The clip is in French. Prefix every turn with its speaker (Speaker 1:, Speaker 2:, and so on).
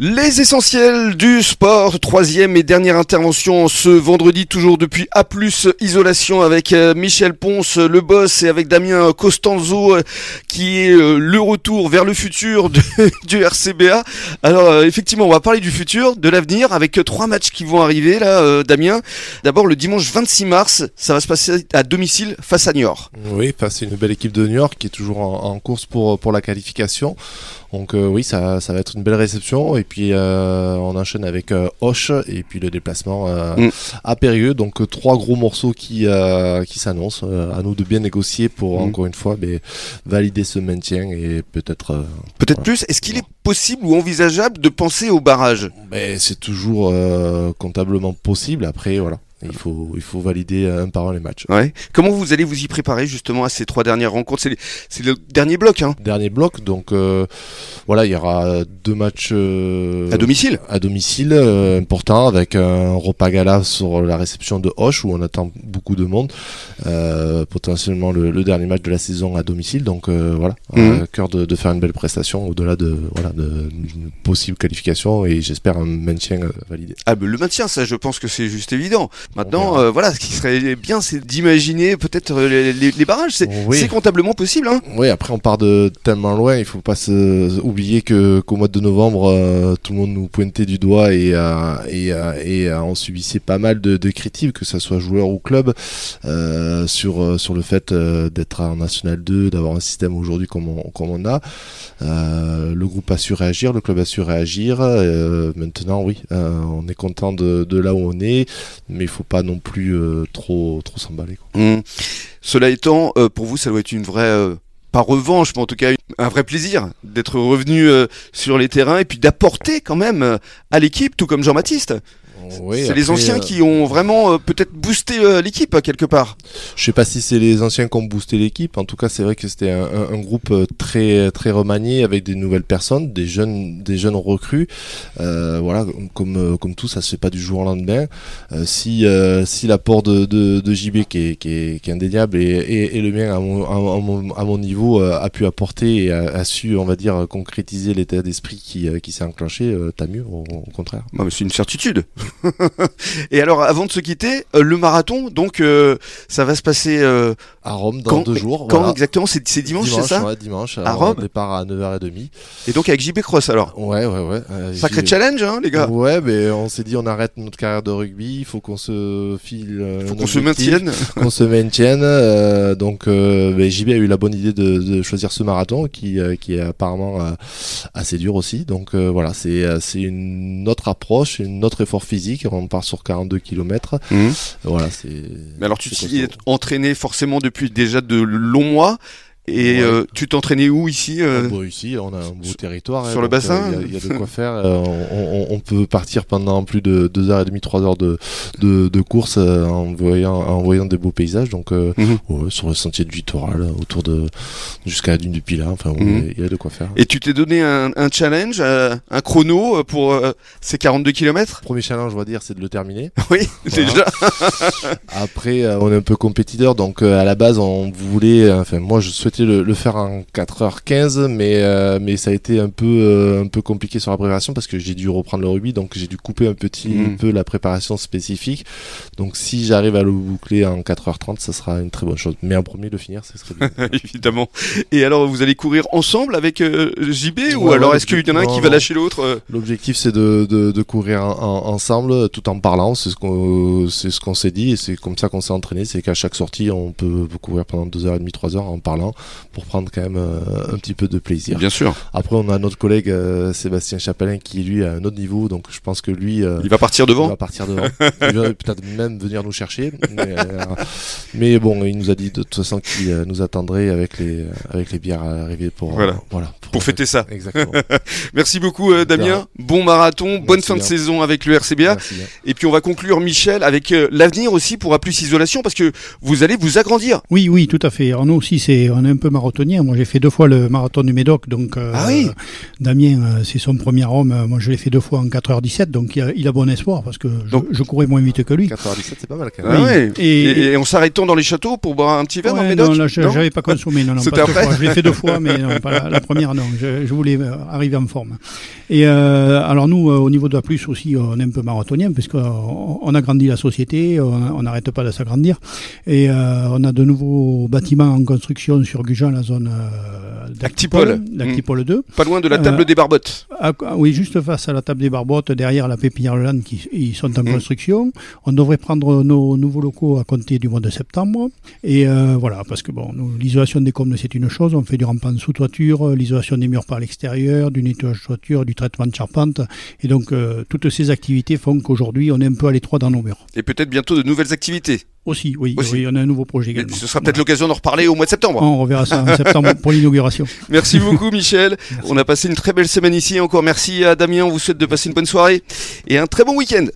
Speaker 1: Les essentiels du sport, troisième et dernière intervention ce vendredi, toujours depuis A+, isolation avec euh, Michel Ponce, le boss, et avec Damien Costanzo, euh, qui est euh, le retour vers le futur du RCBA. Alors, effectivement, on va parler du futur, de l'avenir, avec trois matchs qui vont arriver, là, Damien. D'abord, le dimanche 26 mars, ça va se passer à domicile face à Niort.
Speaker 2: Oui, enfin, c'est une belle équipe de York qui est toujours en, course pour, pour la qualification. Donc oui, ça, ça va être une belle réception. Et puis euh, on enchaîne avec euh, Hoche et puis le déplacement euh,
Speaker 1: Mm.
Speaker 2: à Périgueux. Donc trois gros morceaux qui, qui s'annoncent. À nous de bien négocier pour,
Speaker 1: Mm.
Speaker 2: encore une fois, mais, valider ce maintien et peut-être...
Speaker 1: Peut-être
Speaker 2: Voilà.
Speaker 1: plus. Est-ce qu'il est possible ou envisageable de penser au barrage?
Speaker 2: Mais c'est toujours comptablement possible. Après, voilà. Il faut, il faut valider un par un les matchs.
Speaker 1: Ouais. Comment vous allez vous y préparer justement à ces trois dernières rencontres? C'est c'est le dernier bloc, hein
Speaker 2: Dernier bloc, donc euh, voilà, il y aura deux matchs euh,
Speaker 1: À domicile
Speaker 2: à domicile euh, important avec un repas gala sur la réception de Hoche où on attend beaucoup de monde, euh, potentiellement le, le dernier match de la saison à domicile. Donc euh, voilà, à cœur de, de faire une belle prestation au-delà de voilà de- d'une possible qualification et j'espère un maintien euh, validé.
Speaker 1: Ah le maintien, ça je pense que c'est juste évident. Maintenant, euh, voilà, ce qui serait bien, c'est d'imaginer peut-être euh, les, les- les barrages. C'est
Speaker 2: Oui.
Speaker 1: comptablement possible, hein
Speaker 2: Oui, après on part de tellement loin, il faut pas se oublier que qu'au mois de novembre, euh, tout le monde nous pointait du doigt et euh, et, et on subissait pas mal de, de critiques, que ce soit joueur ou club, sur sur le fait d'être en National 2, d'avoir un système aujourd'hui comme on comme on a. Le groupe a su réagir, le club a su réagir. maintenant, oui, on est content de, de là où on est, mais il faut pas non plus euh, trop s'emballer.
Speaker 1: Hum. Cela étant, euh, pour vous, ça doit être une vraie... euh, pas revanche, mais en tout cas un vrai plaisir d'être revenu sur les terrains et puis d'apporter quand même à l'équipe, tout comme Jean-Baptiste.
Speaker 2: Oui,
Speaker 1: c'est les anciens
Speaker 2: euh,
Speaker 1: qui ont vraiment euh, peut-être boosté euh, l'équipe quelque part.
Speaker 2: Je sais pas si c'est les anciens qui ont boosté l'équipe. En tout cas, c'est vrai que c'était un, un- un groupe très très remanié avec des nouvelles personnes, des jeunes des jeunes recrues. Voilà, comme comme tout, ça se fait pas du jour au lendemain. Si si l'apport de, de, de JB qui est, qui est, qui est indéniable et, et, et le mien à mon, à, mon, à mon niveau a pu apporter et a, a su, on va dire, concrétiser l'état d'esprit qui, qui s'est enclenché, tant mieux, au, au contraire.
Speaker 1: Mais c'est une certitude. et alors, avant de se quitter, euh, le marathon, donc euh, ça va se passer euh,
Speaker 2: À Rome dans
Speaker 1: Quand-
Speaker 2: deux jours.
Speaker 1: quand
Speaker 2: voilà.
Speaker 1: exactement? C'est dimanche, c'est ça?
Speaker 2: ouais, dimanche.
Speaker 1: À
Speaker 2: on
Speaker 1: Rome?
Speaker 2: départ à 9h30.
Speaker 1: Et donc avec JB Cross alors?
Speaker 2: Ouais, ouais, ouais. Euh,
Speaker 1: Sacré challenge, hein, les gars.
Speaker 2: Ouais, mais on s'est dit on arrête notre carrière de rugby, il faut qu'on se file.
Speaker 1: Faut qu'on se maintienne.
Speaker 2: Qu'on se maintienne. donc, JB a eu la bonne idée de, de choisir ce marathon qui, qui est apparemment assez dur aussi. Donc voilà, c'est c'est une autre approche, une autre effort physique. On part sur 42 km.
Speaker 1: Mhm.
Speaker 2: Voilà, c'est.
Speaker 1: Mais alors tu t'y es entraîné forcément depuis déjà de longs mois. Et
Speaker 2: Ouais.
Speaker 1: euh, tu t'entraînais où ici euh
Speaker 2: Bon, ici, on a un beau
Speaker 1: sur-
Speaker 2: territoire.
Speaker 1: sur
Speaker 2: hein,
Speaker 1: le
Speaker 2: donc,
Speaker 1: bassin
Speaker 2: euh, Il y a- il y, a de quoi faire. euh, on, on- on peut partir pendant plus de 2h30, 3 heures de, de, de course euh, en, voyant, en voyant des beaux paysages. Donc, euh,
Speaker 1: Mhm.
Speaker 2: ouais, sur le sentier du littoral, euh, autour de. jusqu'à la dune du Pilat. Enfin,
Speaker 1: Mhm.
Speaker 2: il y a de quoi faire.
Speaker 1: Et tu t'es donné un, un challenge, euh, un chrono euh, pour euh, ces 42 km
Speaker 2: Premier challenge, on va dire, c'est de le terminer.
Speaker 1: Oui,
Speaker 2: Voilà.
Speaker 1: déjà.
Speaker 2: Après, euh, on est un peu compétiteur, donc euh, à la base, on voulait, euh, enfin moi, je souhaitais le, le faire en 4h15, mais euh, mais ça a été un peu euh, un peu compliqué sur la préparation parce que j'ai dû reprendre le rugby, donc j'ai dû couper un petit
Speaker 1: Mm.
Speaker 2: peu la préparation spécifique. Donc si j'arrive à le boucler en 4h30, ça sera une très bonne chose. Mais en premier, le finir, ce serait bien.
Speaker 1: Évidemment. Et alors, vous allez courir ensemble avec euh, JB ou
Speaker 2: Ouais,
Speaker 1: alors est-ce qu'il y en a un
Speaker 2: non,
Speaker 1: qui va lâcher l'autre
Speaker 2: L'objectif, c'est de, de, de courir en- en- ensemble, tout en parlant. C'est ce qu'on c'est ce qu'on s'est dit et c'est comme ça qu'on s'est entraîné. C'est qu'à chaque sortie, on peut courir pendant 2h30, 3h en parlant pour prendre quand même euh, un petit peu de plaisir.
Speaker 1: Bien sûr.
Speaker 2: Après, on a notre collègue euh, Sébastien Chapelin qui, lui, a un autre niveau. Donc, je pense que lui, euh,
Speaker 1: Il va partir
Speaker 2: il
Speaker 1: devant.
Speaker 2: va partir devant. il va peut-être même venir nous chercher. Mais, euh, mais bon, il nous a dit de toute façon qu'il euh, nous attendrait avec les, avec les bières arrivées pour,
Speaker 1: Voilà.
Speaker 2: euh, voilà,
Speaker 1: Pour fêter ça.
Speaker 2: Exactement.
Speaker 1: Merci beaucoup euh, Damien. Bon marathon, bonne fin de saison avec le RCBA.
Speaker 2: Merci.
Speaker 1: Et puis on va conclure Michel avec euh, l'avenir aussi pour A plus isolation parce que vous allez vous agrandir.
Speaker 3: Oui, oui, tout à fait. Alors nous aussi, c'est, on un peu marathonien. Moi, j'ai fait deux fois le marathon du Médoc. Donc,
Speaker 1: ah oui
Speaker 3: Damien, c'est son premier homme. Moi, je l'ai fait deux fois en 4h17. Donc, il a, bon espoir parce que je, courais moins vite que lui.
Speaker 2: 4h17, c'est pas mal quand
Speaker 1: même. Ah et, on s'arrêtant dans les châteaux pour boire un petit verre dans le Médoc
Speaker 3: Non, là, j'avais pas consommé. Non, non, pas Je l'ai fait deux fois, mais non, pas la, première, non. Je, voulais arriver en forme. Et alors, nous, au niveau de la plus aussi, on est un peu marathonien parce qu'on a grandi la société, on n'arrête pas de s'agrandir. Et on a de nouveaux bâtiments en construction sur Gujan, la zone euh, d'Actipol, d'Actipol 2.
Speaker 1: Pas loin de la table euh, des Barbottes.
Speaker 3: oui, juste face à la table des Barbottes, derrière la pépinière Land, qui ils sont en mm. construction. On devrait prendre nos nouveaux locaux à compter du mois de septembre. Et euh, voilà, parce que bon, l'isolation des combles, c'est une chose. On fait du rampant sous toiture, l'isolation des murs par l'extérieur, du nettoyage de toiture, du traitement de charpente. Et donc, toutes ces activités font qu'aujourd'hui, on est un peu à l'étroit dans nos murs.
Speaker 1: Et peut-être bientôt de nouvelles activités.
Speaker 3: Aussi, oui, oui, on a un nouveau projet également.
Speaker 1: ce sera peut-être l'occasion d'en reparler au mois de septembre.
Speaker 3: On reverra ça en septembre pour l'inauguration.
Speaker 1: Merci beaucoup Michel. On a passé une très belle semaine ici. Encore merci à Damien. On vous souhaite de passer une bonne soirée et un très bon week-end.